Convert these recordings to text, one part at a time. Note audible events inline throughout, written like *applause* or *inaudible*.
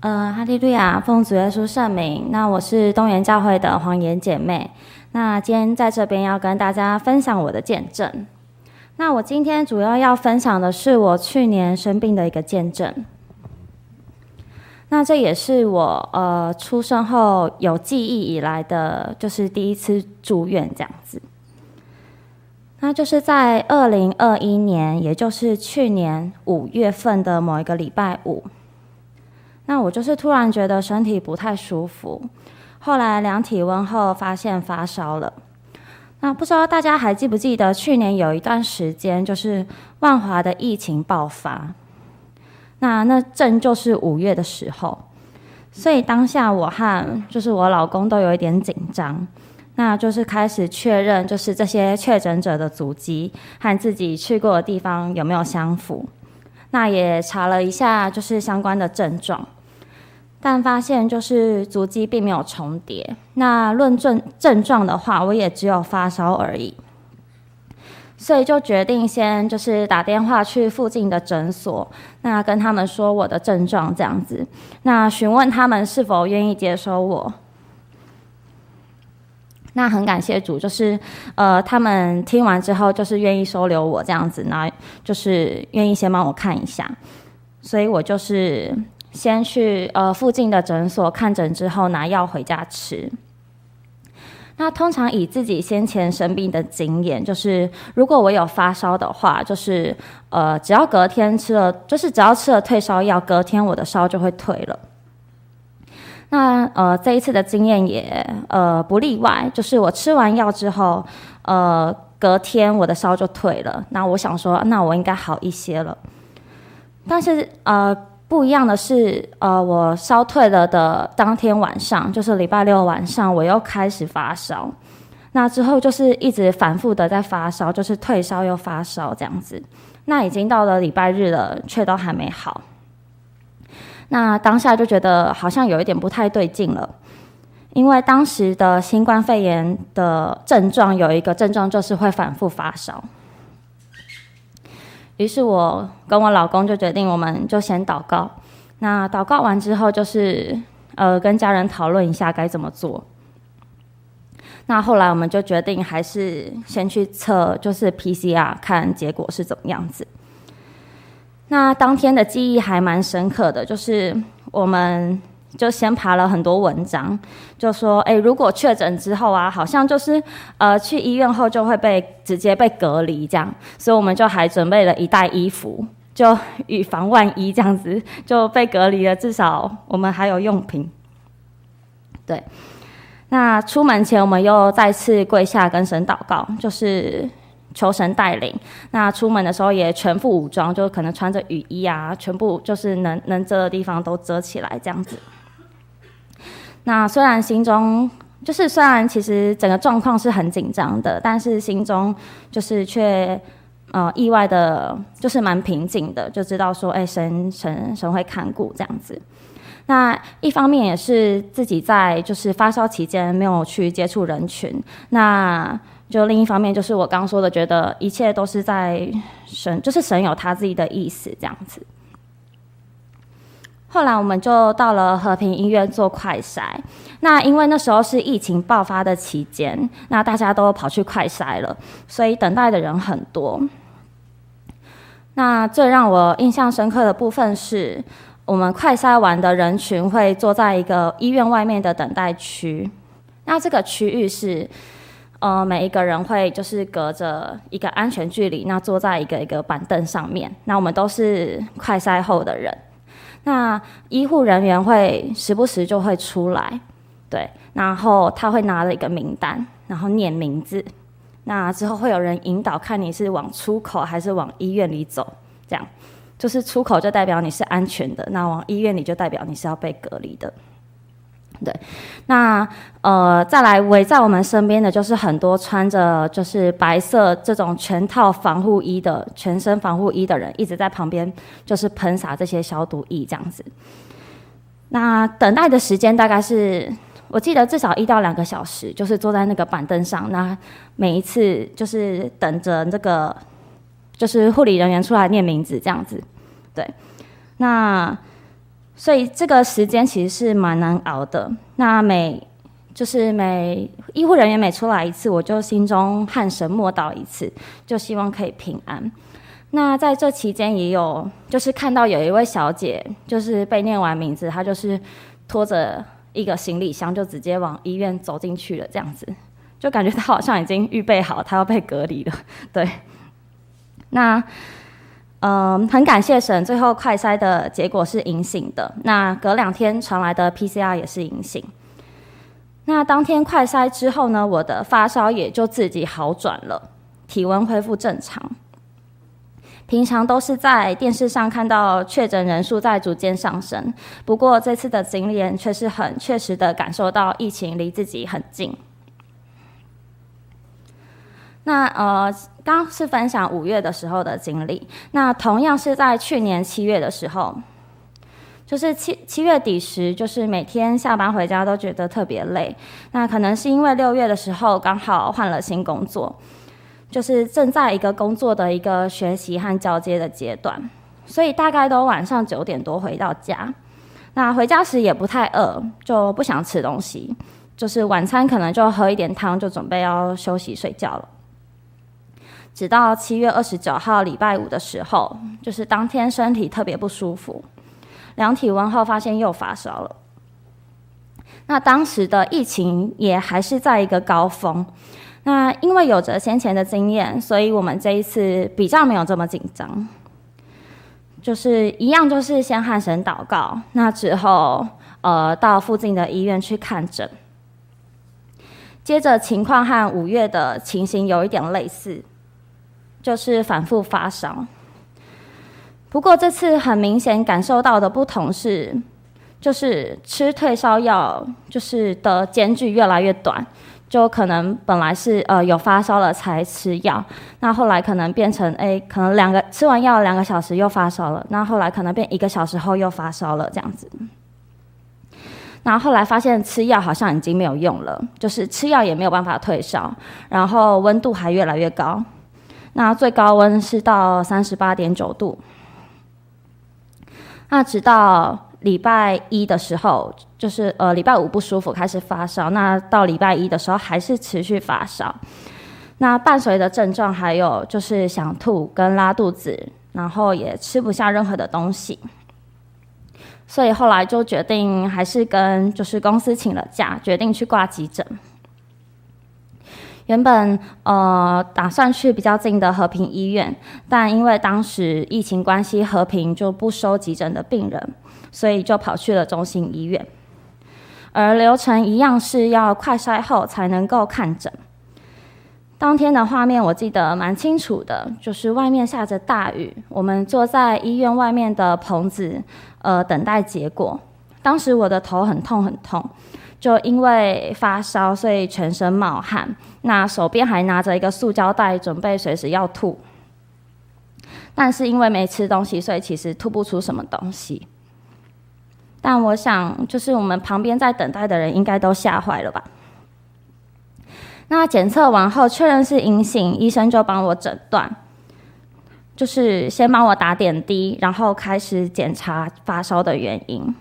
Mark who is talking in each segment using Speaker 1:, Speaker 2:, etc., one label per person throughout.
Speaker 1: 呃，哈利路亚，奉主耶稣圣名。那我是东园教会的黄妍姐妹。那今天在这边要跟大家分享我的见证。那我今天主要要分享的是我去年生病的一个见证。那这也是我呃出生后有记忆以来的，就是第一次住院这样子。那就是在二零二一年，也就是去年五月份的某一个礼拜五，那我就是突然觉得身体不太舒服，后来量体温后发现发烧了。那不知道大家还记不记得去年有一段时间，就是万华的疫情爆发，那那正就是五月的时候，所以当下我和就是我老公都有一点紧张。那就是开始确认，就是这些确诊者的足迹和自己去过的地方有没有相符。那也查了一下，就是相关的症状，但发现就是足迹并没有重叠。那论症症状的话，我也只有发烧而已。所以就决定先就是打电话去附近的诊所，那跟他们说我的症状这样子，那询问他们是否愿意接收我。那很感谢主，就是呃，他们听完之后，就是愿意收留我这样子，那就是愿意先帮我看一下，所以我就是先去呃附近的诊所看诊之后拿药回家吃。那通常以自己先前生病的经验，就是如果我有发烧的话，就是呃只要隔天吃了，就是只要吃了退烧药，隔天我的烧就会退了。那呃，这一次的经验也呃不例外，就是我吃完药之后，呃，隔天我的烧就退了。那我想说，那我应该好一些了。但是呃，不一样的是，呃，我烧退了的当天晚上，就是礼拜六晚上，我又开始发烧。那之后就是一直反复的在发烧，就是退烧又发烧这样子。那已经到了礼拜日了，却都还没好。那当下就觉得好像有一点不太对劲了，因为当时的新冠肺炎的症状有一个症状就是会反复发烧。于是我跟我老公就决定，我们就先祷告。那祷告完之后，就是呃跟家人讨论一下该怎么做。那后来我们就决定还是先去测，就是 PCR 看结果是怎么样子。那当天的记忆还蛮深刻的，就是我们就先爬了很多文章，就说，哎，如果确诊之后啊，好像就是呃去医院后就会被直接被隔离这样，所以我们就还准备了一袋衣服，就以防万一这样子就被隔离了，至少我们还有用品。对，那出门前我们又再次跪下跟神祷告，就是。求神带领，那出门的时候也全副武装，就可能穿着雨衣啊，全部就是能能遮的地方都遮起来这样子。那虽然心中就是虽然其实整个状况是很紧张的，但是心中就是却呃意外的，就是蛮平静的，就知道说，哎，神神神会看顾这样子。那一方面也是自己在就是发烧期间没有去接触人群，那。就另一方面，就是我刚说的，觉得一切都是在神，就是神有他自己的意思这样子。后来我们就到了和平医院做快筛，那因为那时候是疫情爆发的期间，那大家都跑去快筛了，所以等待的人很多。那最让我印象深刻的部分是，我们快筛完的人群会坐在一个医院外面的等待区，那这个区域是。呃，每一个人会就是隔着一个安全距离，那坐在一个一个板凳上面。那我们都是快筛后的人，那医护人员会时不时就会出来，对，然后他会拿了一个名单，然后念名字。那之后会有人引导，看你是往出口还是往医院里走，这样，就是出口就代表你是安全的，那往医院里就代表你是要被隔离的。对，那呃，再来围在我们身边的就是很多穿着就是白色这种全套防护衣的全身防护衣的人，一直在旁边就是喷洒这些消毒液这样子。那等待的时间大概是，我记得至少一到两个小时，就是坐在那个板凳上，那每一次就是等着这个就是护理人员出来念名字这样子。对，那。所以这个时间其实是蛮难熬的。那每就是每医护人员每出来一次，我就心中汉神默祷一次，就希望可以平安。那在这期间也有，就是看到有一位小姐，就是被念完名字，她就是拖着一个行李箱，就直接往医院走进去了，这样子，就感觉她好像已经预备好，她要被隔离了。对，那嗯，很感谢神，最后快筛的结果是阴性的。那隔两天传来的 PCR 也是阴性。那当天快筛之后呢，我的发烧也就自己好转了，体温恢复正常。平常都是在电视上看到确诊人数在逐渐上升，不过这次的经验却是很确实的感受到疫情离自己很近。那呃，刚是分享五月的时候的经历，那同样是在去年七月的时候，就是七七月底时，就是每天下班回家都觉得特别累。那可能是因为六月的时候刚好换了新工作。就是正在一个工作的一个学习和交接的阶段，所以大概都晚上九点多回到家。那回家时也不太饿，就不想吃东西，就是晚餐可能就喝一点汤，就准备要休息睡觉了。直到七月二十九号礼拜五的时候，就是当天身体特别不舒服，量体温后发现又发烧了。那当时的疫情也还是在一个高峰。那因为有着先前的经验，所以我们这一次比较没有这么紧张，就是一样，就是先和神祷告，那之后呃到附近的医院去看诊，接着情况和五月的情形有一点类似，就是反复发烧，不过这次很明显感受到的不同是，就是吃退烧药就是的间距越来越短。就可能本来是呃有发烧了才吃药，那后来可能变成哎、可能两个吃完药两个小时又发烧了，那后来可能变一个小时后又发烧了这样子。那后来发现吃药好像已经没有用了，就是吃药也没有办法退烧，然后温度还越来越高，那最高温是到三十八点九度，那直到。礼拜一的时候，就是呃礼拜五不舒服，开始发烧。那到礼拜一的时候还是持续发烧。那伴随的症状还有就是想吐跟拉肚子，然后也吃不下任何的东西。所以后来就决定还是跟就是公司请了假，决定去挂急诊。原本呃打算去比较近的和平医院，但因为当时疫情关系，和平就不收急诊的病人。所以就跑去了中心医院，而流程一样是要快筛后才能够看诊。当天的画面我记得蛮清楚的，就是外面下着大雨，我们坐在医院外面的棚子，呃，等待结果。当时我的头很痛很痛，就因为发烧，所以全身冒汗，那手边还拿着一个塑胶袋，准备随时要吐。但是因为没吃东西，所以其实吐不出什么东西。但我想，就是我们旁边在等待的人应该都吓坏了吧？那检测完后确认是阴性，医生就帮我诊断，就是先帮我打点滴，然后开始检查发烧的原因。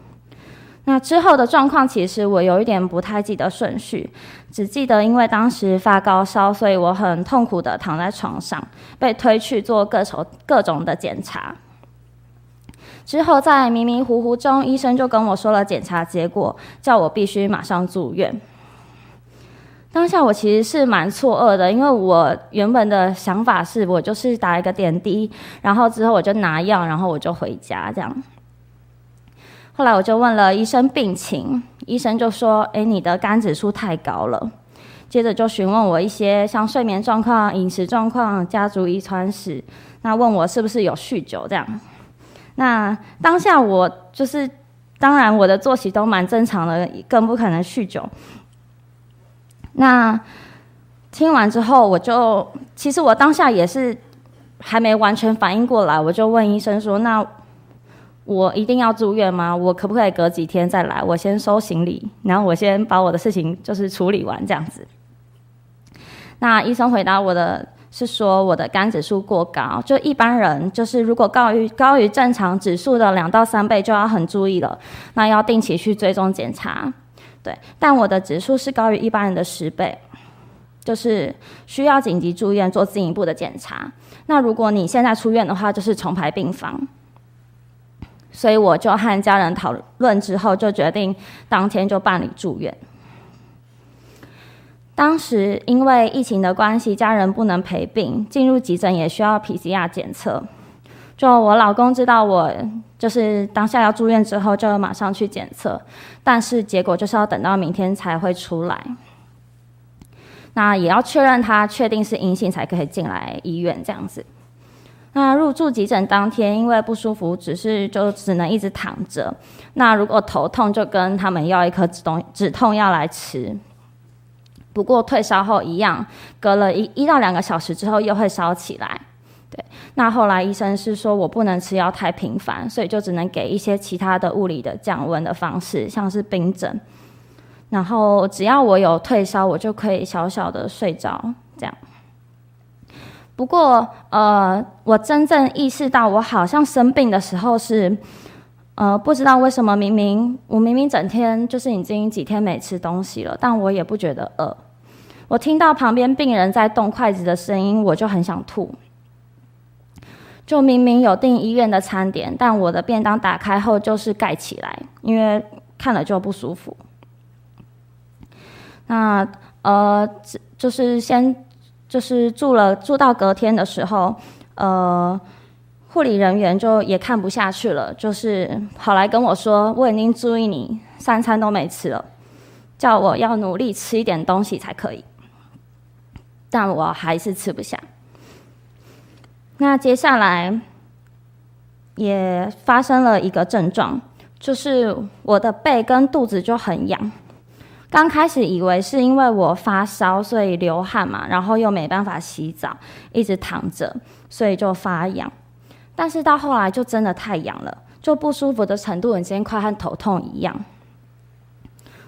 Speaker 1: 那之后的状况其实我有一点不太记得顺序，只记得因为当时发高烧，所以我很痛苦的躺在床上，被推去做各种各种的检查。之后，在迷迷糊糊中，医生就跟我说了检查结果，叫我必须马上住院。当下我其实是蛮错愕的，因为我原本的想法是我就是打一个点滴，然后之后我就拿药，然后我就回家这样。后来我就问了医生病情，医生就说：“诶，你的肝指数太高了。”接着就询问我一些像睡眠状况、饮食状况、家族遗传史，那问我是不是有酗酒这样。那当下我就是，当然我的作息都蛮正常的，更不可能酗酒。那听完之后，我就其实我当下也是还没完全反应过来，我就问医生说：“那我一定要住院吗？我可不可以隔几天再来？我先收行李，然后我先把我的事情就是处理完这样子。”那医生回答我的是说我的肝指数过高，就一般人就是如果高于高于正常指数的两到三倍就要很注意了，那要定期去追踪检查。对，但我的指数是高于一般人的十倍，就是需要紧急住院做进一步的检查。那如果你现在出院的话，就是重排病房。所以我就和家人讨论之后，就决定当天就办理住院。当时因为疫情的关系，家人不能陪病，进入急诊也需要 PCR 检测。就我老公知道我就是当下要住院之后，就马上去检测，但是结果就是要等到明天才会出来。那也要确认他确定是阴性才可以进来医院这样子。那入住急诊当天，因为不舒服，只是就只能一直躺着。那如果头痛，就跟他们要一颗止痛止痛药来吃。不过退烧后一样，隔了一一到两个小时之后又会烧起来。对，那后来医生是说我不能吃药太频繁，所以就只能给一些其他的物理的降温的方式，像是冰枕。然后只要我有退烧，我就可以小小的睡着这样。不过呃，我真正意识到我好像生病的时候是，呃，不知道为什么，明明我明明整天就是已经几天没吃东西了，但我也不觉得饿。我听到旁边病人在动筷子的声音，我就很想吐。就明明有订医院的餐点，但我的便当打开后就是盖起来，因为看了就不舒服。那呃，就是先就是住了住到隔天的时候，呃。护理人员就也看不下去了，就是跑来跟我说：“我已经注意你三餐都没吃了，叫我要努力吃一点东西才可以。”但我还是吃不下。那接下来也发生了一个症状，就是我的背跟肚子就很痒。刚开始以为是因为我发烧，所以流汗嘛，然后又没办法洗澡，一直躺着，所以就发痒。但是到后来就真的太痒了，就不舒服的程度已经快和头痛一样。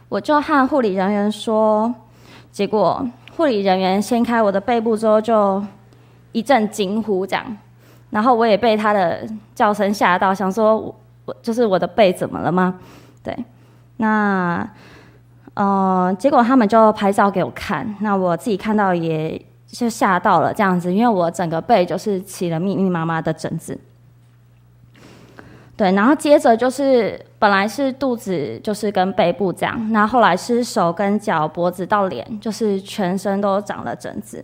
Speaker 1: 我就和护理人员说，结果护理人员掀开我的背部之后，就一阵惊呼这样，然后我也被他的叫声吓到，想说我就是我的背怎么了吗？对，那呃，结果他们就拍照给我看，那我自己看到也。就吓到了这样子，因为我整个背就是起了密密麻麻的疹子。对，然后接着就是本来是肚子，就是跟背部这样，然后后来是手跟脚、脖子到脸，就是全身都长了疹子。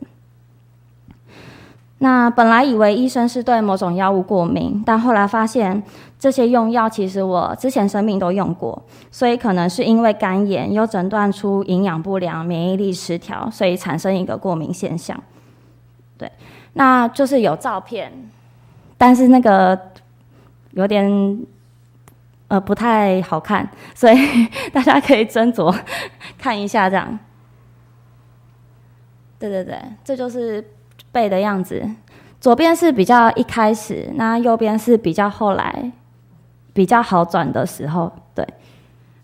Speaker 1: 那本来以为医生是对某种药物过敏，但后来发现这些用药其实我之前生病都用过，所以可能是因为肝炎，又诊断出营养不良、免疫力失调，所以产生一个过敏现象。对，那就是有照片，但是那个有点呃不太好看，所以 *laughs* 大家可以斟酌看一下这样。对对对，这就是。背的样子，左边是比较一开始，那右边是比较后来比较好转的时候。对，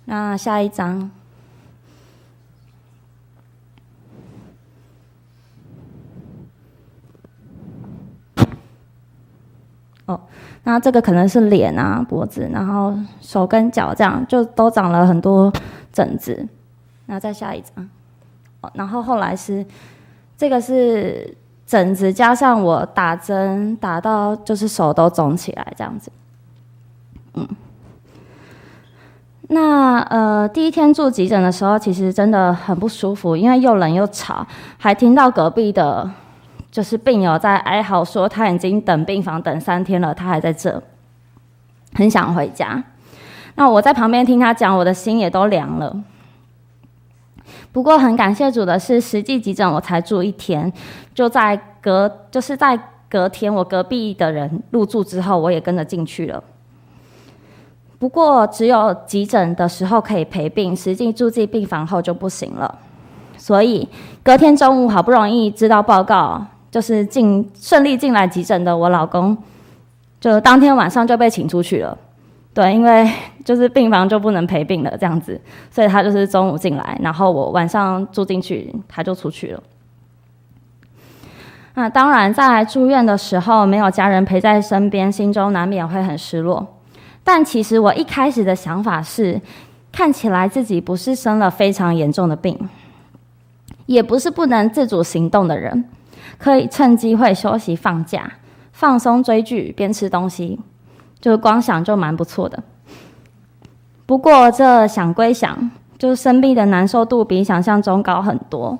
Speaker 1: 那下一张。哦，那这个可能是脸啊、脖子，然后手跟脚这样就都长了很多疹子。那再下一张。哦，然后后来是这个是。疹子加上我打针打到就是手都肿起来这样子，嗯，那呃第一天住急诊的时候，其实真的很不舒服，因为又冷又吵，还听到隔壁的，就是病友在哀嚎说他已经等病房等三天了，他还在这，很想回家。那我在旁边听他讲，我的心也都凉了。不过很感谢主的是，实际急诊我才住一天，就在隔就是在隔天，我隔壁的人入住之后，我也跟着进去了。不过只有急诊的时候可以陪病，实际住进病房后就不行了。所以隔天中午好不容易知道报告，就是进顺利进来急诊的我老公，就当天晚上就被请出去了。对，因为就是病房就不能陪病了，这样子，所以他就是中午进来，然后我晚上住进去，他就出去了。那当然，在住院的时候没有家人陪在身边，心中难免会很失落。但其实我一开始的想法是，看起来自己不是生了非常严重的病，也不是不能自主行动的人，可以趁机会休息、放假、放松、追剧、边吃东西，就光想就蛮不错的。不过这想归想，就是生病的难受度比想象中高很多。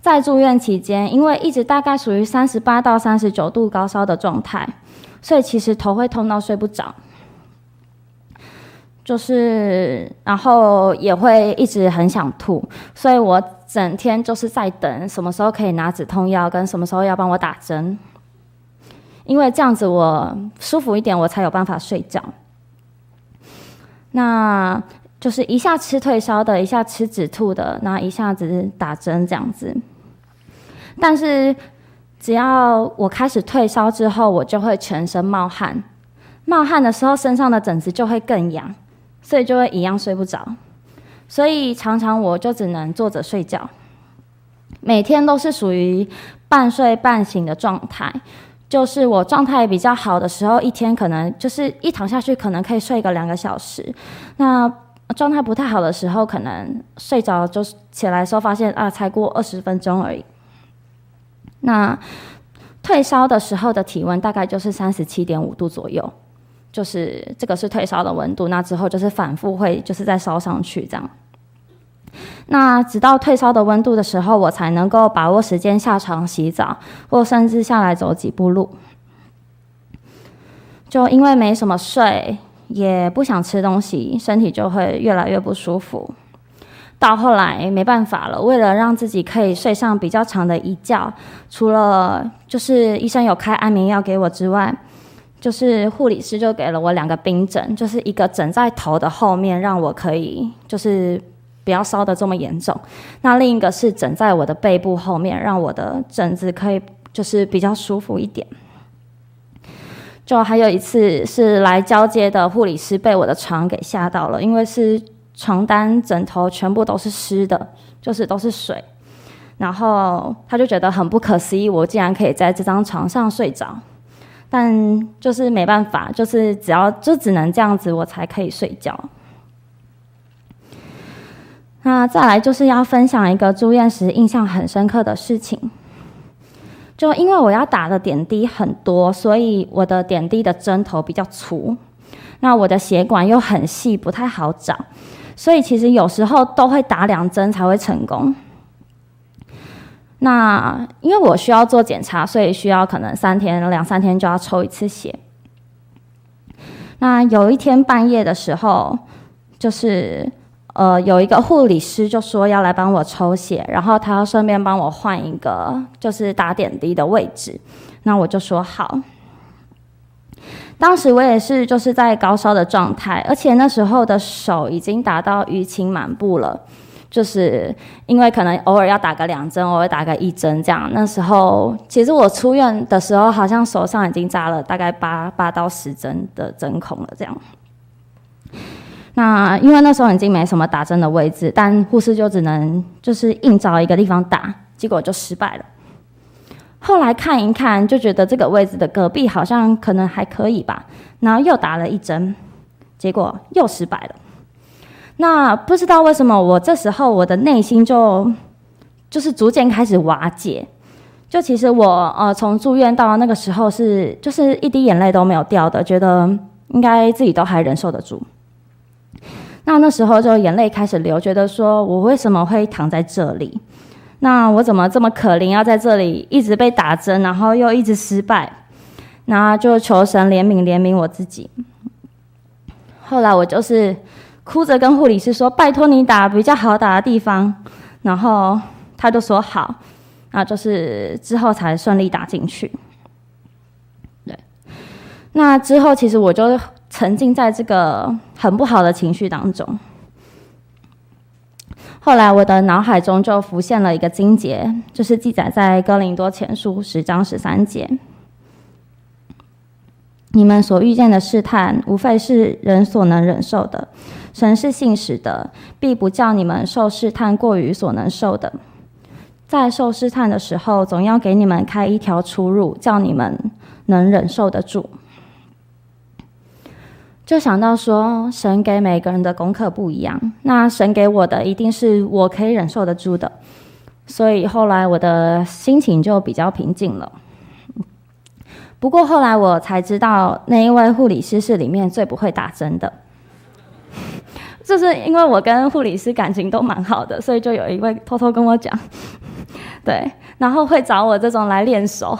Speaker 1: 在住院期间，因为一直大概属于三十八到三十九度高烧的状态。所以其实头会痛到睡不着，就是然后也会一直很想吐，所以我整天就是在等什么时候可以拿止痛药，跟什么时候要帮我打针，因为这样子我舒服一点，我才有办法睡觉。那就是一下吃退烧的，一下吃止吐的，那一下子打针这样子，但是。只要我开始退烧之后，我就会全身冒汗，冒汗的时候身上的疹子就会更痒，所以就会一样睡不着，所以常常我就只能坐着睡觉，每天都是属于半睡半醒的状态。就是我状态比较好的时候，一天可能就是一躺下去可能可以睡个两个小时，那状态不太好的时候，可能睡着就起来的时候发现啊，才过二十分钟而已。那退烧的时候的体温大概就是三十七点五度左右，就是这个是退烧的温度。那之后就是反复会就是再烧上去这样。那直到退烧的温度的时候，我才能够把握时间下床洗澡，或甚至下来走几步路。就因为没什么睡，也不想吃东西，身体就会越来越不舒服。到后来没办法了，为了让自己可以睡上比较长的一觉，除了就是医生有开安眠药给我之外，就是护理师就给了我两个冰枕，就是一个枕在头的后面，让我可以就是不要烧得这么严重；那另一个是枕在我的背部后面，让我的枕子可以就是比较舒服一点。就还有一次是来交接的护理师被我的床给吓到了，因为是。床单、枕头全部都是湿的，就是都是水，然后他就觉得很不可思议，我竟然可以在这张床上睡着，但就是没办法，就是只要就只能这样子，我才可以睡觉。那再来就是要分享一个住院时印象很深刻的事情，就因为我要打的点滴很多，所以我的点滴的针头比较粗，那我的血管又很细，不太好找。所以其实有时候都会打两针才会成功。那因为我需要做检查，所以需要可能三天两三天就要抽一次血。那有一天半夜的时候，就是呃有一个护理师就说要来帮我抽血，然后他要顺便帮我换一个就是打点滴的位置。那我就说好。当时我也是就是在高烧的状态，而且那时候的手已经达到淤青满布了，就是因为可能偶尔要打个两针，偶尔打个一针这样。那时候其实我出院的时候，好像手上已经扎了大概八八到十针的针孔了这样。那因为那时候已经没什么打针的位置，但护士就只能就是硬找一个地方打，结果就失败了。后来看一看，就觉得这个位置的隔壁好像可能还可以吧，然后又打了一针，结果又失败了。那不知道为什么，我这时候我的内心就就是逐渐开始瓦解。就其实我呃从住院到那个时候是就是一滴眼泪都没有掉的，觉得应该自己都还忍受得住。那那时候就眼泪开始流，觉得说我为什么会躺在这里？那我怎么这么可怜，要在这里一直被打针，然后又一直失败，然后就求神怜悯怜悯我自己。后来我就是哭着跟护理师说：“拜托你打比较好打的地方。”然后他就说：“好。”那就是之后才顺利打进去。对，那之后其实我就沉浸在这个很不好的情绪当中。后来，我的脑海中就浮现了一个经节，就是记载在哥林多前书十章十三节：“你们所遇见的试探，无非是人所能忍受的。神是信实的，必不叫你们受试探过于所能受的。在受试探的时候，总要给你们开一条出路，叫你们能忍受得住。就想到说，神给每个人的功课不一样，那神给我的一定是我可以忍受得住的，所以后来我的心情就比较平静了。不过后来我才知道，那一位护理师是里面最不会打针的。*laughs* 就是因为我跟护理师感情都蛮好的，所以就有一位偷偷跟我讲，*laughs* 对，然后会找我这种来练手，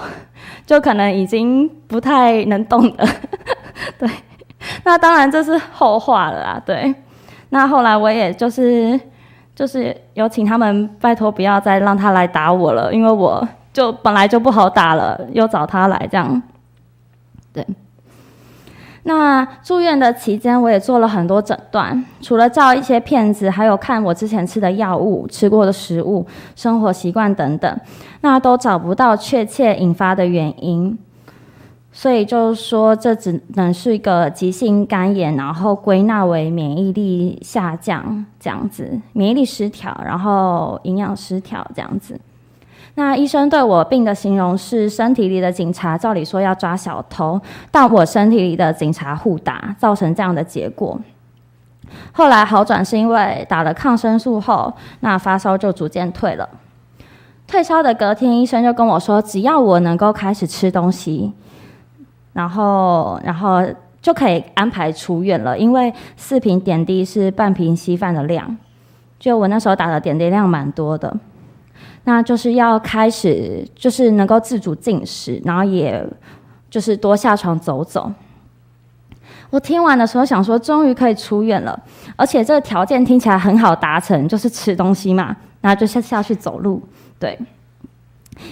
Speaker 1: 就可能已经不太能动的，*laughs* 对，*laughs* 那当然这是后话了啦，对，那后来我也就是就是有请他们拜托不要再让他来打我了，因为我就本来就不好打了，又找他来这样，对。那住院的期间，我也做了很多诊断，除了照一些片子，还有看我之前吃的药物、吃过的食物、生活习惯等等，那都找不到确切引发的原因，所以就是说这只能是一个急性肝炎，然后归纳为免疫力下降这样子，免疫力失调，然后营养失调这样子。那医生对我病的形容是：身体里的警察照理说要抓小偷，但我身体里的警察互打，造成这样的结果。后来好转是因为打了抗生素后，那发烧就逐渐退了。退烧的隔天，医生就跟我说，只要我能够开始吃东西，然后然后就可以安排出院了。因为四瓶点滴是半瓶稀饭的量，就我那时候打的点滴量蛮多的。那就是要开始，就是能够自主进食，然后也就是多下床走走。我听完的时候想说，终于可以出院了，而且这个条件听起来很好达成，就是吃东西嘛，然后就下下去走路。对，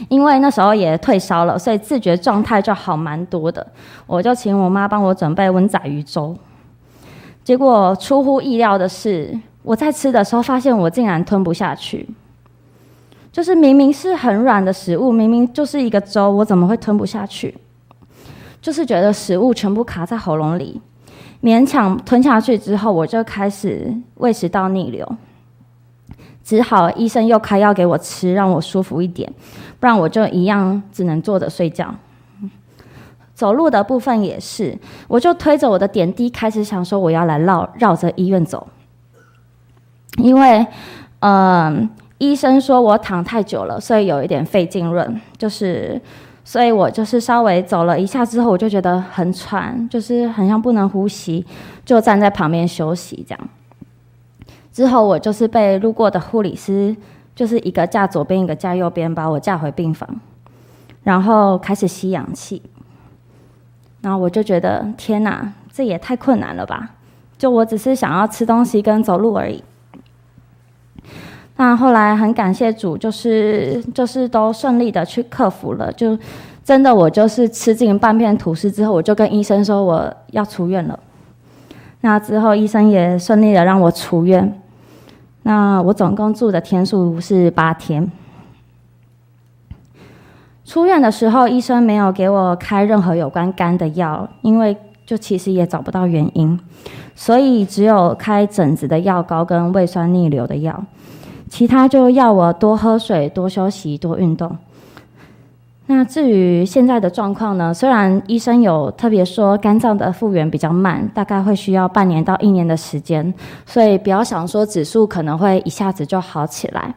Speaker 1: 因为那时候也退烧了，所以自觉状态就好蛮多的。我就请我妈帮我准备温仔鱼粥，结果出乎意料的是，我在吃的时候发现我竟然吞不下去。就是明明是很软的食物，明明就是一个粥，我怎么会吞不下去？就是觉得食物全部卡在喉咙里，勉强吞下去之后，我就开始胃食道逆流，只好医生又开药给我吃，让我舒服一点，不然我就一样只能坐着睡觉。走路的部分也是，我就推着我的点滴，开始想说我要来绕绕着医院走，因为，嗯、医生说我躺太久了，所以有一点肺浸润，就是，所以我就是稍微走了一下之后，我就觉得很喘，就是很像不能呼吸，就站在旁边休息这样。之后我就是被路过的护理师，就是一个架左边，一个架右边，把我架回病房，然后开始吸氧气。然后我就觉得天哪，这也太困难了吧！就我只是想要吃东西跟走路而已。那后来很感谢主，就是就是都顺利的去克服了，就真的我就是吃进半片吐司之后，我就跟医生说我要出院了。那之后医生也顺利的让我出院。那我总共住的天数是八天。出院的时候，医生没有给我开任何有关肝的药，因为就其实也找不到原因，所以只有开疹子的药膏跟胃酸逆流的药。其他就要我多喝水、多休息、多运动。那至于现在的状况呢？虽然医生有特别说肝脏的复原比较慢，大概会需要半年到一年的时间，所以不要想说指数可能会一下子就好起来。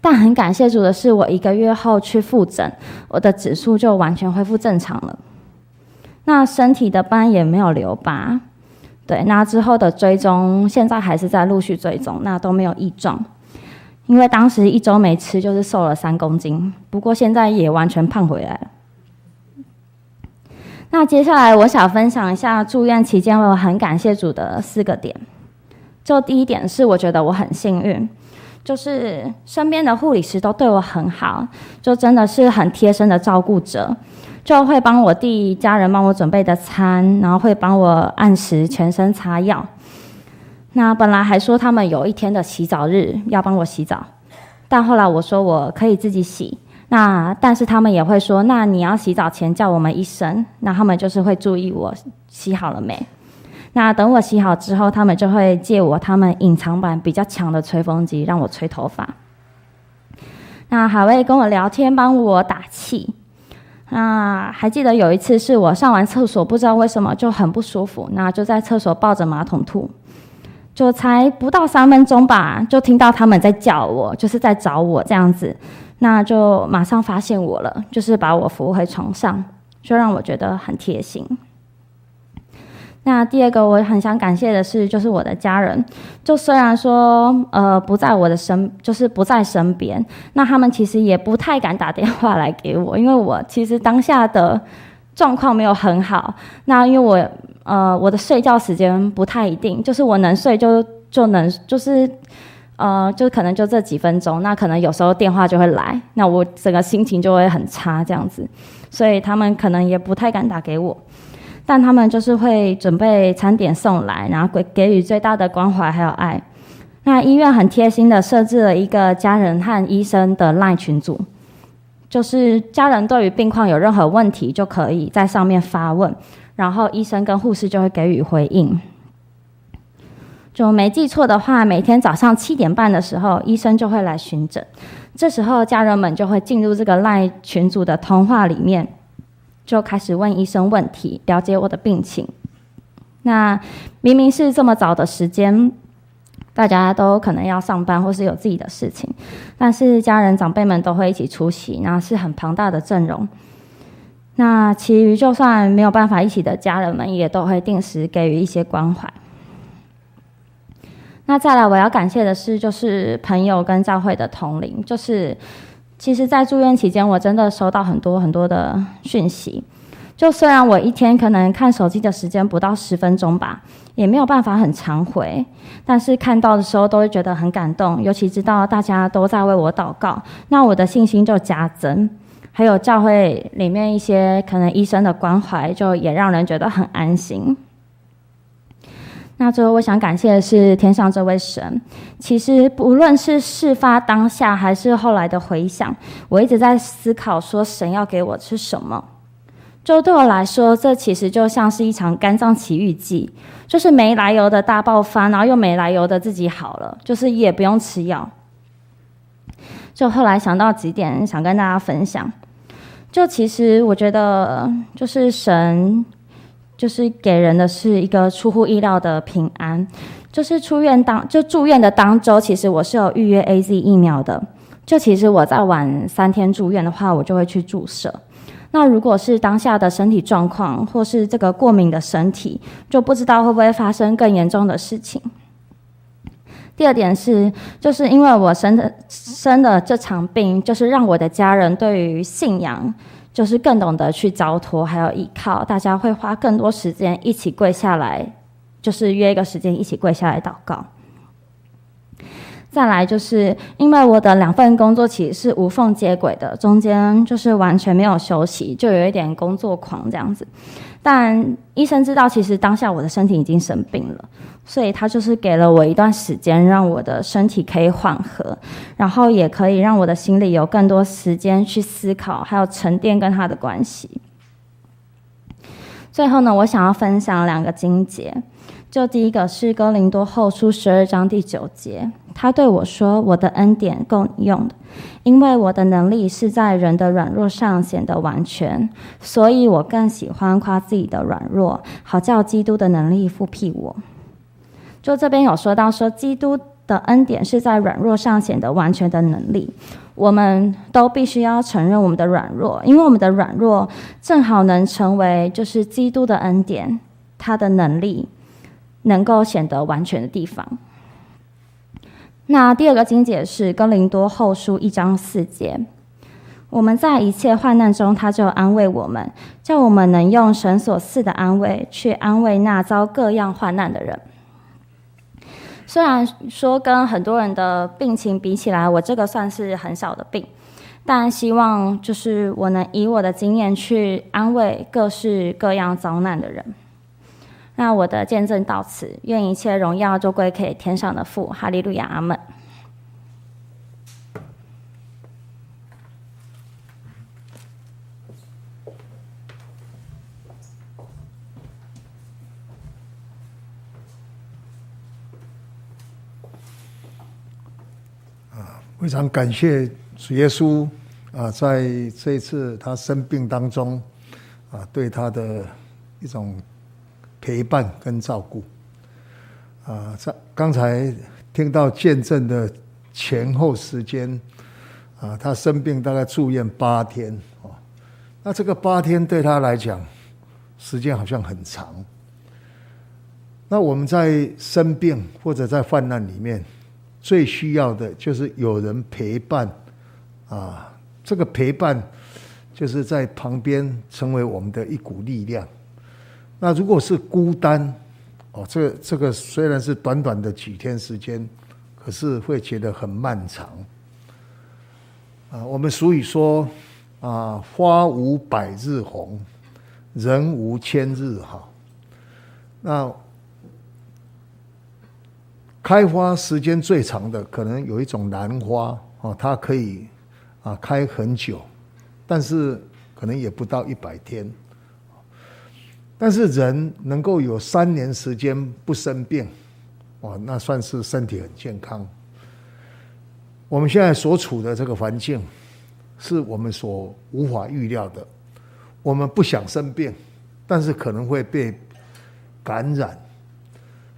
Speaker 1: 但很感谢主的是，我一个月后去复诊，我的指数就完全恢复正常了。那身体的斑也没有留疤。对，那之后的追踪，现在还是在陆续追踪，那都没有异状。因为当时一周没吃，就是瘦了三公斤，不过现在也完全胖回来了。那接下来我想分享一下住院期间我很感谢主的四个点。就第一点是，我觉得我很幸运，就是身边的护理师都对我很好，就真的是很贴身的照顾者。就会帮我弟家人帮我准备的餐，然后会帮我按时全身擦药。那本来还说他们有一天的洗澡日要帮我洗澡，但后来我说我可以自己洗。那但是他们也会说，那你要洗澡前叫我们一声，那他们就是会注意我洗好了没。那等我洗好之后，他们就会借我他们隐藏版比较强的吹风机让我吹头发。那还会跟我聊天，帮我打气。那还记得有一次是我上完厕所，不知道为什么就很不舒服，那就在厕所抱着马桶吐，就才不到三分钟吧，就听到他们在叫我，就是在找我这样子，那就马上发现我了，就是把我扶回床上，就让我觉得很贴心。那第二个我很想感谢的是，就是我的家人。就虽然说呃不在我的身，就是不在身边，那他们其实也不太敢打电话来给我，因为我其实当下的状况没有很好。那因为我呃我的睡觉时间不太一定，就是我能睡就就能，就是呃就可能就这几分钟。那可能有时候电话就会来，那我整个心情就会很差这样子，所以他们可能也不太敢打给我。但他们就是会准备餐点送来，然后给给予最大的关怀还有爱。那医院很贴心的设置了一个家人和医生的 LINE 群组，就是家人对于病况有任何问题，就可以在上面发问，然后医生跟护士就会给予回应。就没记错的话，每天早上七点半的时候，医生就会来巡诊，这时候家人们就会进入这个赖群组的通话里面。就开始问医生问题，了解我的病情。那明明是这么早的时间，大家都可能要上班或是有自己的事情，但是家人长辈们都会一起出席，那是很庞大的阵容。那其余就算没有办法一起的家人们，也都会定时给予一些关怀。那再来，我要感谢的是，就是朋友跟教会的同龄，就是。其实，在住院期间，我真的收到很多很多的讯息。就虽然我一天可能看手机的时间不到十分钟吧，也没有办法很常回，但是看到的时候都会觉得很感动。尤其知道大家都在为我祷告，那我的信心就加增。还有教会里面一些可能医生的关怀，就也让人觉得很安心。那最后，我想感谢的是天上这位神。其实，不论是事发当下，还是后来的回想，我一直在思考说，神要给我吃什么？就对我来说，这其实就像是一场肝脏奇遇记，就是没来由的大爆发，然后又没来由的自己好了，就是也不用吃药。就后来想到几点，想跟大家分享。就其实，我觉得，就是神。就是给人的是一个出乎意料的平安，就是出院当就住院的当周，其实我是有预约 AZ 疫苗的。就其实我在晚三天住院的话，我就会去注射。那如果是当下的身体状况，或是这个过敏的身体，就不知道会不会发生更严重的事情。第二点是，就是因为我生的生的这场病，就是让我的家人对于信仰。就是更懂得去交托，还有依靠，大家会花更多时间一起跪下来，就是约一个时间一起跪下来祷告。再来就是因为我的两份工作其实是无缝接轨的，中间就是完全没有休息，就有一点工作狂这样子。但医生知道，其实当下我的身体已经生病了，所以他就是给了我一段时间，让我的身体可以缓和，然后也可以让我的心里有更多时间去思考，还有沉淀跟他的关系。最后呢，我想要分享两个经节，就第一个是哥林多后书十二章第九节。他对我说：“我的恩典够你用的，因为我的能力是在人的软弱上显得完全，所以我更喜欢夸自己的软弱，好叫基督的能力覆庇我。”就这边有说到说，基督的恩典是在软弱上显得完全的能力，我们都必须要承认我们的软弱，因为我们的软弱正好能成为就是基督的恩典，他的能力能够显得完全的地方。那第二个经节是哥林多后书一章四节，我们在一切患难中，他就安慰我们，叫我们能用神所赐的安慰去安慰那遭各样患难的人。虽然说跟很多人的病情比起来，我这个算是很小的病，但希望就是我能以我的经验去安慰各式各样遭难的人。那我的见证到此，愿一切荣耀就归给天上的父，哈利路亚，阿门。
Speaker 2: 啊，非常感谢主耶稣啊，在这一次他生病当中啊，对他的一种陪伴跟照顾啊，在刚才听到见证的前后时间啊，他生病大概住院八天哦，那这个八天对他来讲时间好像很长。那我们在生病或者在患难里面，最需要的就是有人陪伴。啊，这个陪伴就是在旁边成为我们的一股力量。那如果是孤单，哦，这个这个虽然是短短的几天时间，可是会觉得很漫长。啊，我们俗语说啊，花无百日红，人无千日好。那开花时间最长的，可能有一种兰花哦，它可以。啊，开很久，但是可能也不到一百天。但是人能够有三年时间不生病，哇，那算是身体很健康。我们现在所处的这个环境，是我们所无法预料的。我们不想生病，但是可能会被感染。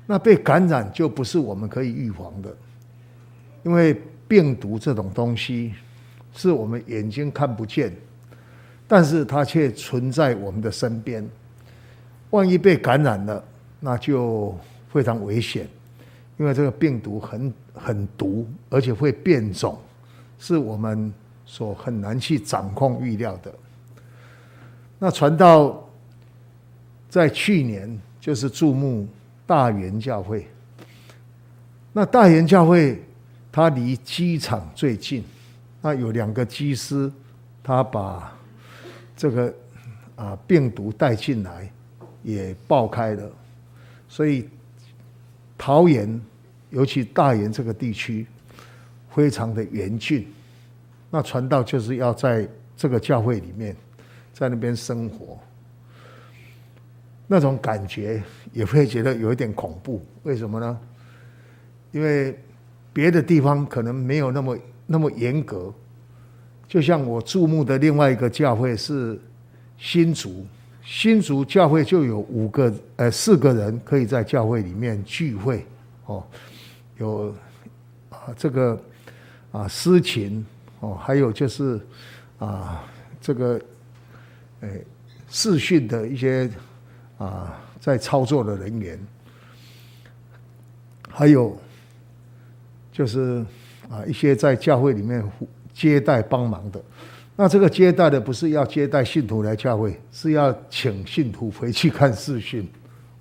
Speaker 2: 那被感染就不是我们可以预防的，因为病毒这种东西。是我们眼睛看不见，但是它却存在我们的身边。万一被感染了，那就非常危险，因为这个病毒很很毒，而且会变种，是我们所很难去掌控预料的。那传到在去年，就是注目大元教会。那大元教会，它离机场最近。那有两个机师，他把这个啊病毒带进来，也爆开了，所以桃园，尤其大园这个地区，非常的严峻。那传道就是要在这个教会里面，在那边生活，那种感觉也会觉得有一点恐怖。为什么呢？因为别的地方可能没有那么。那么严格，就像我注目的另外一个教会是新竹，新竹教会就有五个呃四个人可以在教会里面聚会哦，有啊这个啊司琴哦，还有就是啊这个诶视讯的一些啊在操作的人员，还有就是。啊，一些在教会里面接待帮忙的，那这个接待的不是要接待信徒来教会，是要请信徒回去看视讯。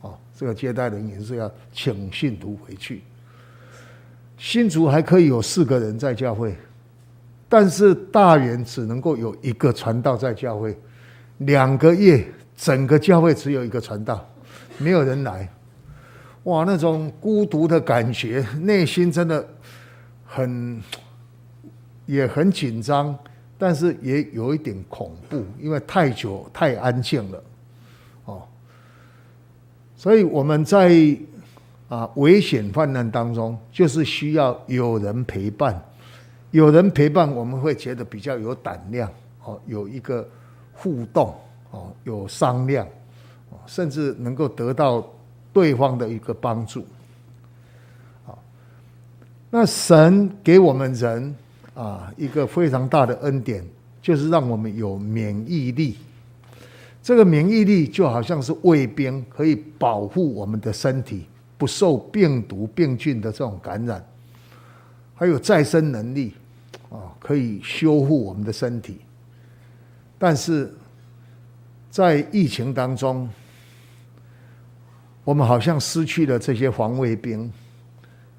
Speaker 2: 哦，这个接待人员是要请信徒回去。新竹还可以有四个人在教会，但是大园只能够有一个传道在教会，两个月整个教会只有一个传道，没有人来。哇，那种孤独的感觉，内心真的。很也很紧张，但是也有一点恐怖，因为太久太安静了，哦，所以我们在啊危险患难当中，就是需要有人陪伴，有人陪伴，我们会觉得比较有胆量，哦，有一个互动，哦，有商量，甚至能够得到对方的一个帮助。那神给我们人啊一个非常大的恩典，就是让我们有免疫力。这个免疫力就好像是卫兵，可以保护我们的身体不受病毒病菌的这种感染，还有再生能力啊，可以修复我们的身体。但是在疫情当中，我们好像失去了这些防卫兵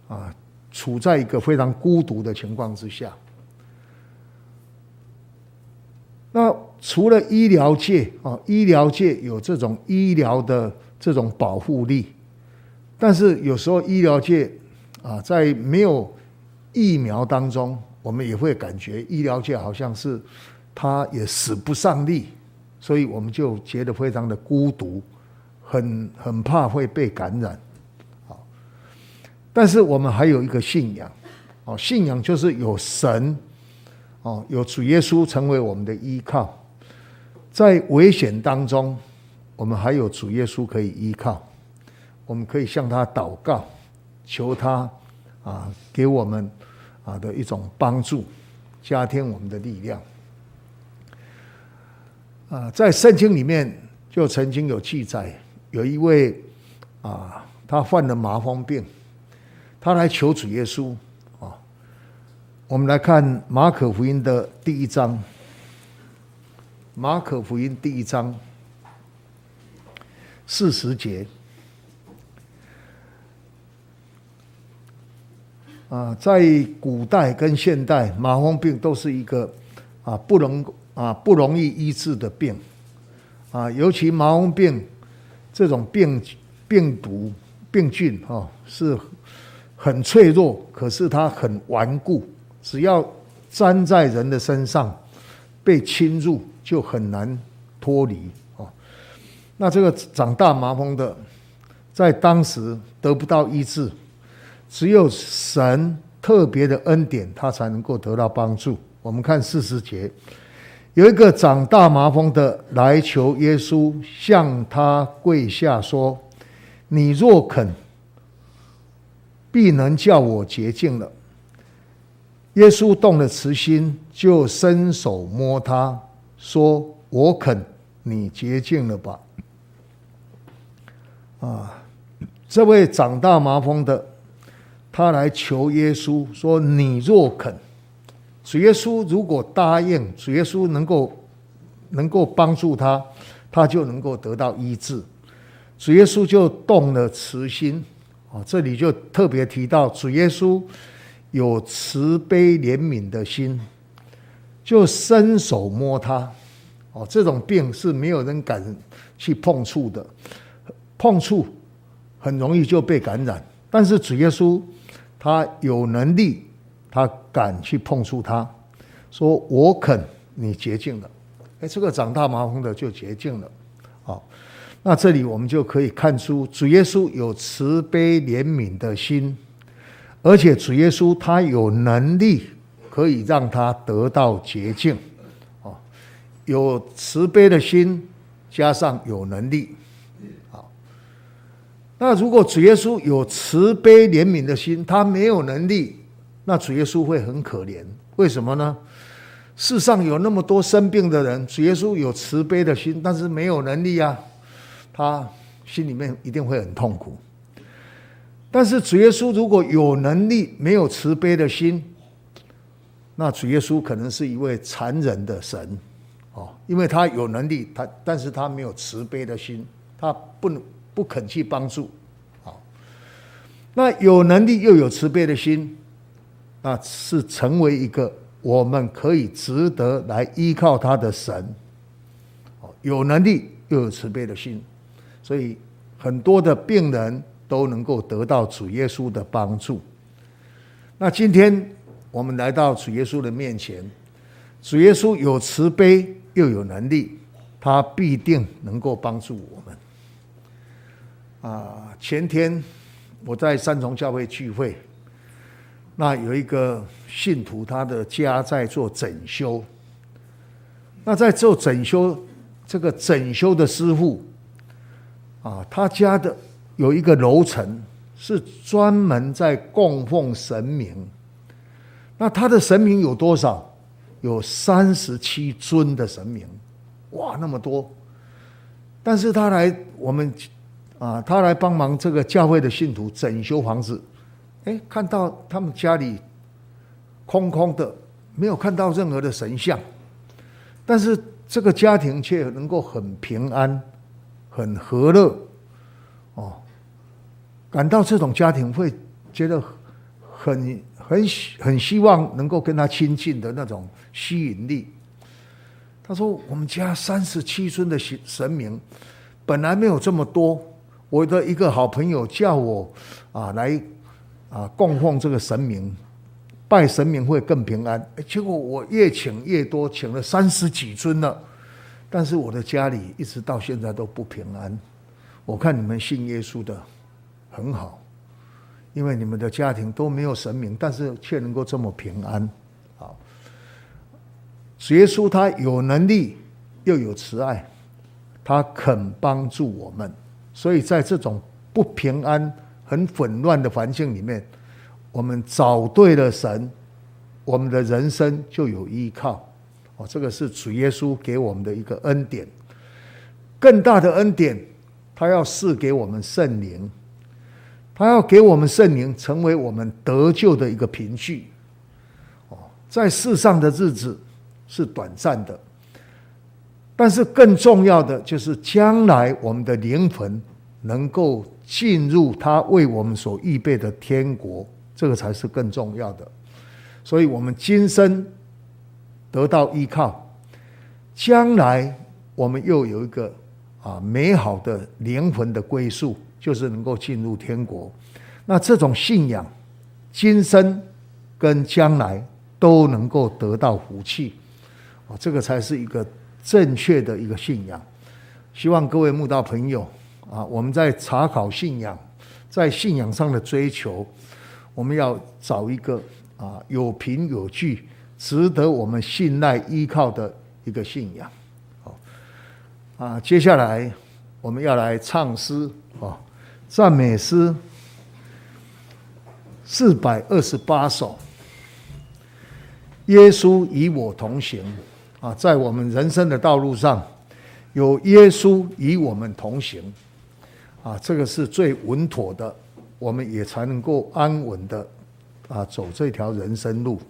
Speaker 2: 啊。处在一个非常孤独的情况之下。那除了医疗界啊，医疗界有这种医疗的这种保护力，但是有时候医疗界啊，在没有疫苗当中，我们也会感觉医疗界好像是他也使不上力，所以我们就觉得非常的孤独，很很怕会被感染。但是我们还有一个信仰，哦，信仰就是有神哦，有主耶稣成为我们的依靠，在危险当中，我们还有主耶稣可以依靠，我们可以向他祷告，求他啊给我们啊的一种帮助，加添我们的力量。啊，在圣经里面就曾经有记载，有一位啊，他患了麻风病，他来求主耶稣啊。我们来看马可福音的第一章，马可福音第一章四十节啊，在古代跟现代，麻风病都是一个啊不能。啊，不容易医治的病，啊，尤其麻风病这种病病毒病菌啊，是很脆弱，可是它很顽固，只要粘在人的身上，被侵入就很难脱离哦。那这个长大麻风的，在当时得不到医治，只有神特别的恩典，他才能够得到帮助。我们看四十节。有一个长大麻风的来求耶稣，向他跪下说：“你若肯，必能叫我洁净了。”耶稣动了慈心，就伸手摸他，说：“我肯，你洁净了吧。”啊，这位长大麻风的，他来求耶稣说：“你若肯。”主耶稣如果答应，主耶稣能够能够帮助他，他就能够得到医治。主耶稣就动了慈心，啊，这里就特别提到主耶稣有慈悲怜悯的心，就伸手摸他。哦，这种病是没有人敢去碰触的，碰触很容易就被感染。但是主耶稣他有能力。他敢去碰触他，说我肯，你洁净了。哎，这个长大麻风的就洁净了。那这里我们就可以看出主耶稣有慈悲怜悯的心，而且主耶稣他有能力可以让他得到洁净。哦，有慈悲的心，加上有能力。好，那如果主耶稣有慈悲怜悯的心，他没有能力。那主耶稣会很可怜，为什么呢？世上有那么多生病的人，主耶稣有慈悲的心，但是没有能力啊，他心里面一定会很痛苦。但是主耶稣如果有能力，没有慈悲的心，那主耶稣可能是一位残忍的神哦，因为他有能力，他但是他没有慈悲的心，他不能不肯去帮助。好，那有能力又有慈悲的心。那是成为一个我们可以值得来依靠他的神，有能力又有慈悲的心，所以很多的病人都能够得到主耶稣的帮助。那今天我们来到主耶稣的面前，主耶稣有慈悲又有能力，他必定能够帮助我们。啊，前天我在三重教会聚会。那有一个信徒，他的家在做整修。那在做整修，这个整修的师傅啊，他家的有一个楼层是专门在供奉神明。那他的神明有多少？有三十七尊的神明，哇，那么多！但是他来我们啊，他来帮忙这个教会的信徒整修房子。哎，看到他们家里空空的，没有看到任何的神像，但是这个家庭却能够很平安、很和乐，哦，感到这种家庭会觉得很很很希望能够跟他亲近的那种吸引力。他说：“我们家三十七尊的神神明，本来没有这么多，我的一个好朋友叫我啊来。”啊，供奉这个神明，拜神明会更平安。结果我越请越多，请了三十几尊了，但是我的家里一直到现在都不平安。我看你们信耶稣的很好，因为你们的家庭都没有神明，但是却能够这么平安。好，耶稣他有能力又有慈爱，他肯帮助我们，所以在这种不平安、很混乱的环境里面，我们找对了神，我们的人生就有依靠。这个是主耶稣给我们的一个恩典。更大的恩典，他要赐给我们圣灵。他要给我们圣灵，成为我们得救的一个凭据。哦，在世上的日子是短暂的，但是更重要的就是将来我们的灵魂能够进入他为我们所预备的天国，这个才是更重要的。所以，我们今生得到依靠，将来我们又有一个啊美好的灵魂的归宿。就是能够进入天国，那这种信仰，今生跟将来都能够得到福气，啊，这个才是一个正确的一个信仰。希望各位慕道朋友啊，我们在查考信仰，在信仰上的追求，我们要找一个啊有凭有据、值得我们信赖依靠的一个信仰。好，啊，接下来我们要来唱诗啊。赞美诗四百二十八首，耶稣与我同行啊，在我们人生的道路上，有耶稣与我们同行啊，这个是最稳妥的，我们也才能够安稳的啊走这条人生路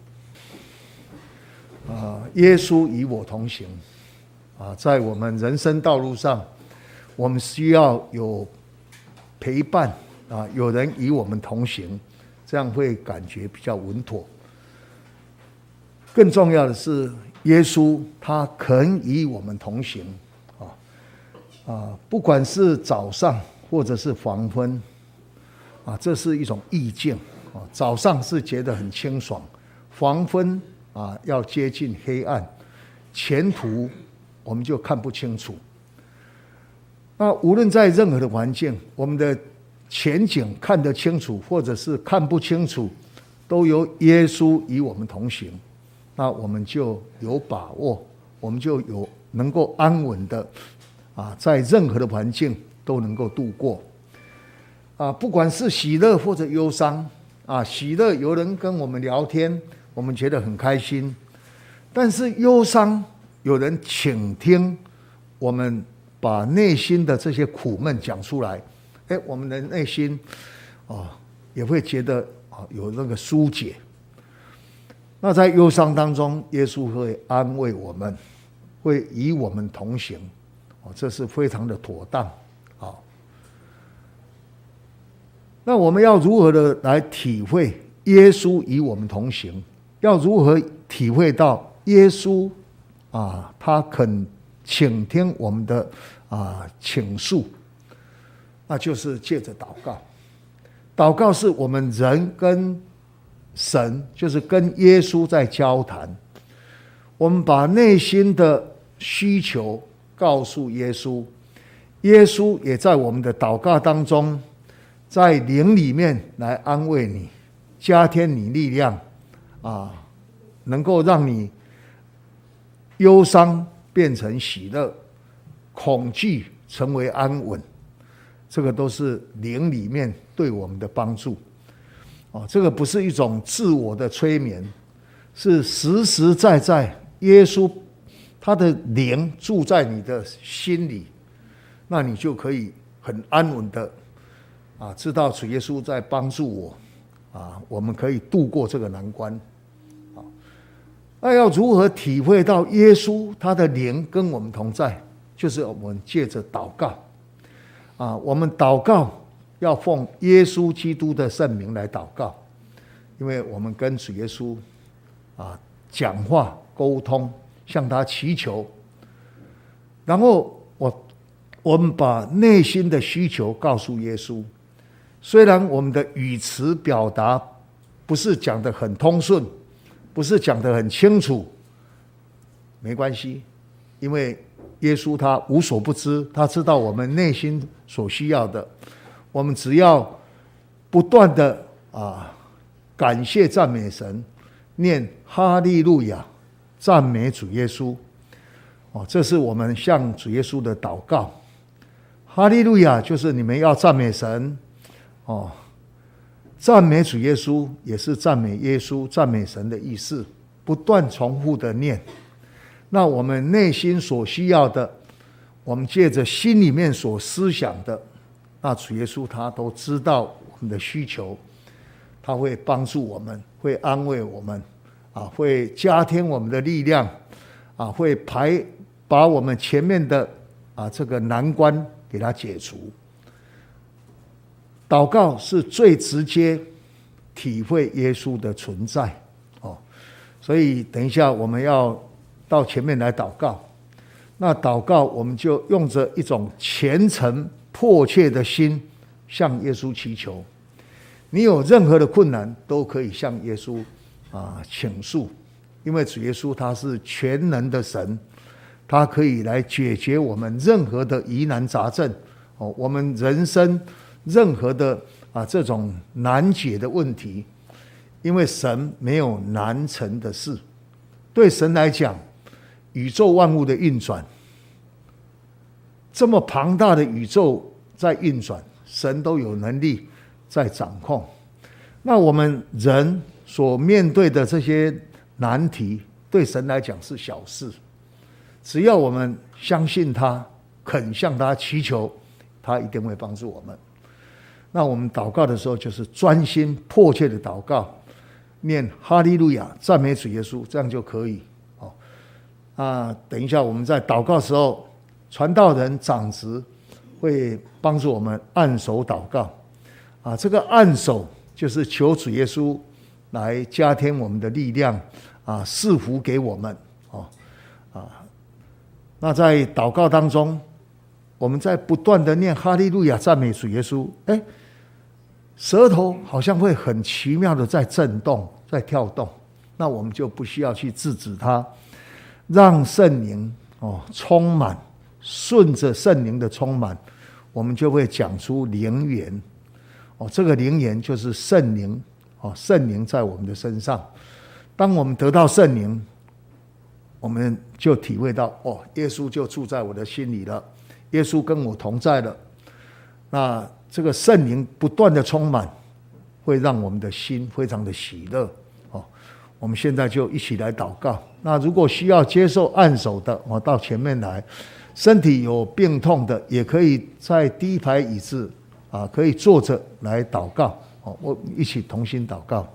Speaker 2: 啊。耶稣与我同行啊，在我们人生道路上，我们需要有。陪伴啊，有人与我们同行，这样会感觉比较稳妥。更重要的是，耶稣他肯与我们同行啊啊，不管是早上或者是黄昏啊，这是一种意境啊。早上是觉得很清爽，黄昏啊要接近黑暗，前途我们就看不清楚。那无论在任何的环境，我们的前景看得清楚，或者是看不清楚，都由耶稣与我们同行，那我们就有把握，我们就有能够安稳的啊，在任何的环境都能够度过啊，不管是喜乐或者忧伤啊，喜乐有人跟我们聊天，我们觉得很开心，但是忧伤有人倾听我们。把内心的这些苦闷讲出来，哎，我们的内心，哦，也会觉得啊有那个疏解。那在忧伤当中，耶稣会安慰我们，会与我们同行，哦，这是非常的妥当。啊，那我们要如何的来体会耶稣与我们同行？要如何体会到耶稣啊，他肯。倾听我们的啊倾诉，那就是借着祷告。祷告是我们人跟神，就是跟耶稣在交谈。我们把内心的需求告诉耶稣，耶稣也在我们的祷告当中，在灵里面来安慰你，加添你力量，啊，能够让你忧伤。变成喜乐，恐惧成为安稳，这个都是灵里面对我们的帮助。哦，这个不是一种自我的催眠，是实实在在耶稣他的灵住在你的心里，那你就可以很安稳的啊，知道主耶稣在帮助我啊，我们可以度过这个难关。那要如何体会到耶稣他的灵跟我们同在？就是我们借着祷告啊，我们祷告要奉耶稣基督的圣名来祷告，因为我们跟主耶稣啊讲话沟通，向他祈求，然后我我们把内心的需求告诉耶稣，虽然我们的语词表达不是讲得很通顺。不是讲得很清楚，没关系，因为耶稣他无所不知，他知道我们内心所需要的。我们只要不断的啊感谢赞美神，念哈利路亚，赞美主耶稣。哦，这是我们向主耶稣的祷告。哈利路亚，就是你们要赞美神。哦，赞美主耶稣也是赞美耶稣、赞美神的意思，不断重复的念。那我们内心所需要的，我们借着心里面所思想的，那主耶稣他都知道我们的需求，他会帮助我们，会安慰我们，啊，会加添我们的力量，啊，会排把我们前面的啊这个难关给他解除。祷告是最直接体会耶稣的存在，哦，所以等一下我们要。到前面来祷告，那祷告我们就用着一种虔诚迫切的心向耶稣祈求。你有任何的困难都可以向耶稣啊倾诉，因为主耶稣他是全能的神，他可以来解决我们任何的疑难杂症哦，我们人生任何的啊这种难解的问题，因为神没有难成的事，对神来讲。宇宙万物的运转，这么庞大的宇宙在运转，神都有能力在掌控。那我们人所面对的这些难题，对神来讲是小事。只要我们相信他，肯向他祈求，他一定会帮助我们。那我们祷告的时候，就是专心迫切的祷告，念哈利路亚，赞美主耶稣，这样就可以哦。啊，等一下，我们在祷告时候，传道人长职会帮助我们按手祷告。啊，这个按手就是求主耶稣来加添我们的力量，啊，赐福给我们。哦，啊，那在祷告当中，我们在不断的念哈利路亚赞美主耶稣。哎，舌头好像会很奇妙的在震动，在跳动，那我们就不需要去制止它。让圣灵哦充满，顺着圣灵的充满，我们就会讲出灵言哦。这个灵言就是圣灵哦，圣灵在我们的身上。当我们得到圣灵，我们就体会到哦，耶稣就住在我的心里了，耶稣跟我同在了。那这个圣灵不断的充满，会让我们的心非常的喜乐哦。我们现在就一起来祷告。那如果需要接受按手的，我到前面来；身体有病痛的，也可以在第一排椅子啊，可以坐着来祷告。哦，我一起同心祷告。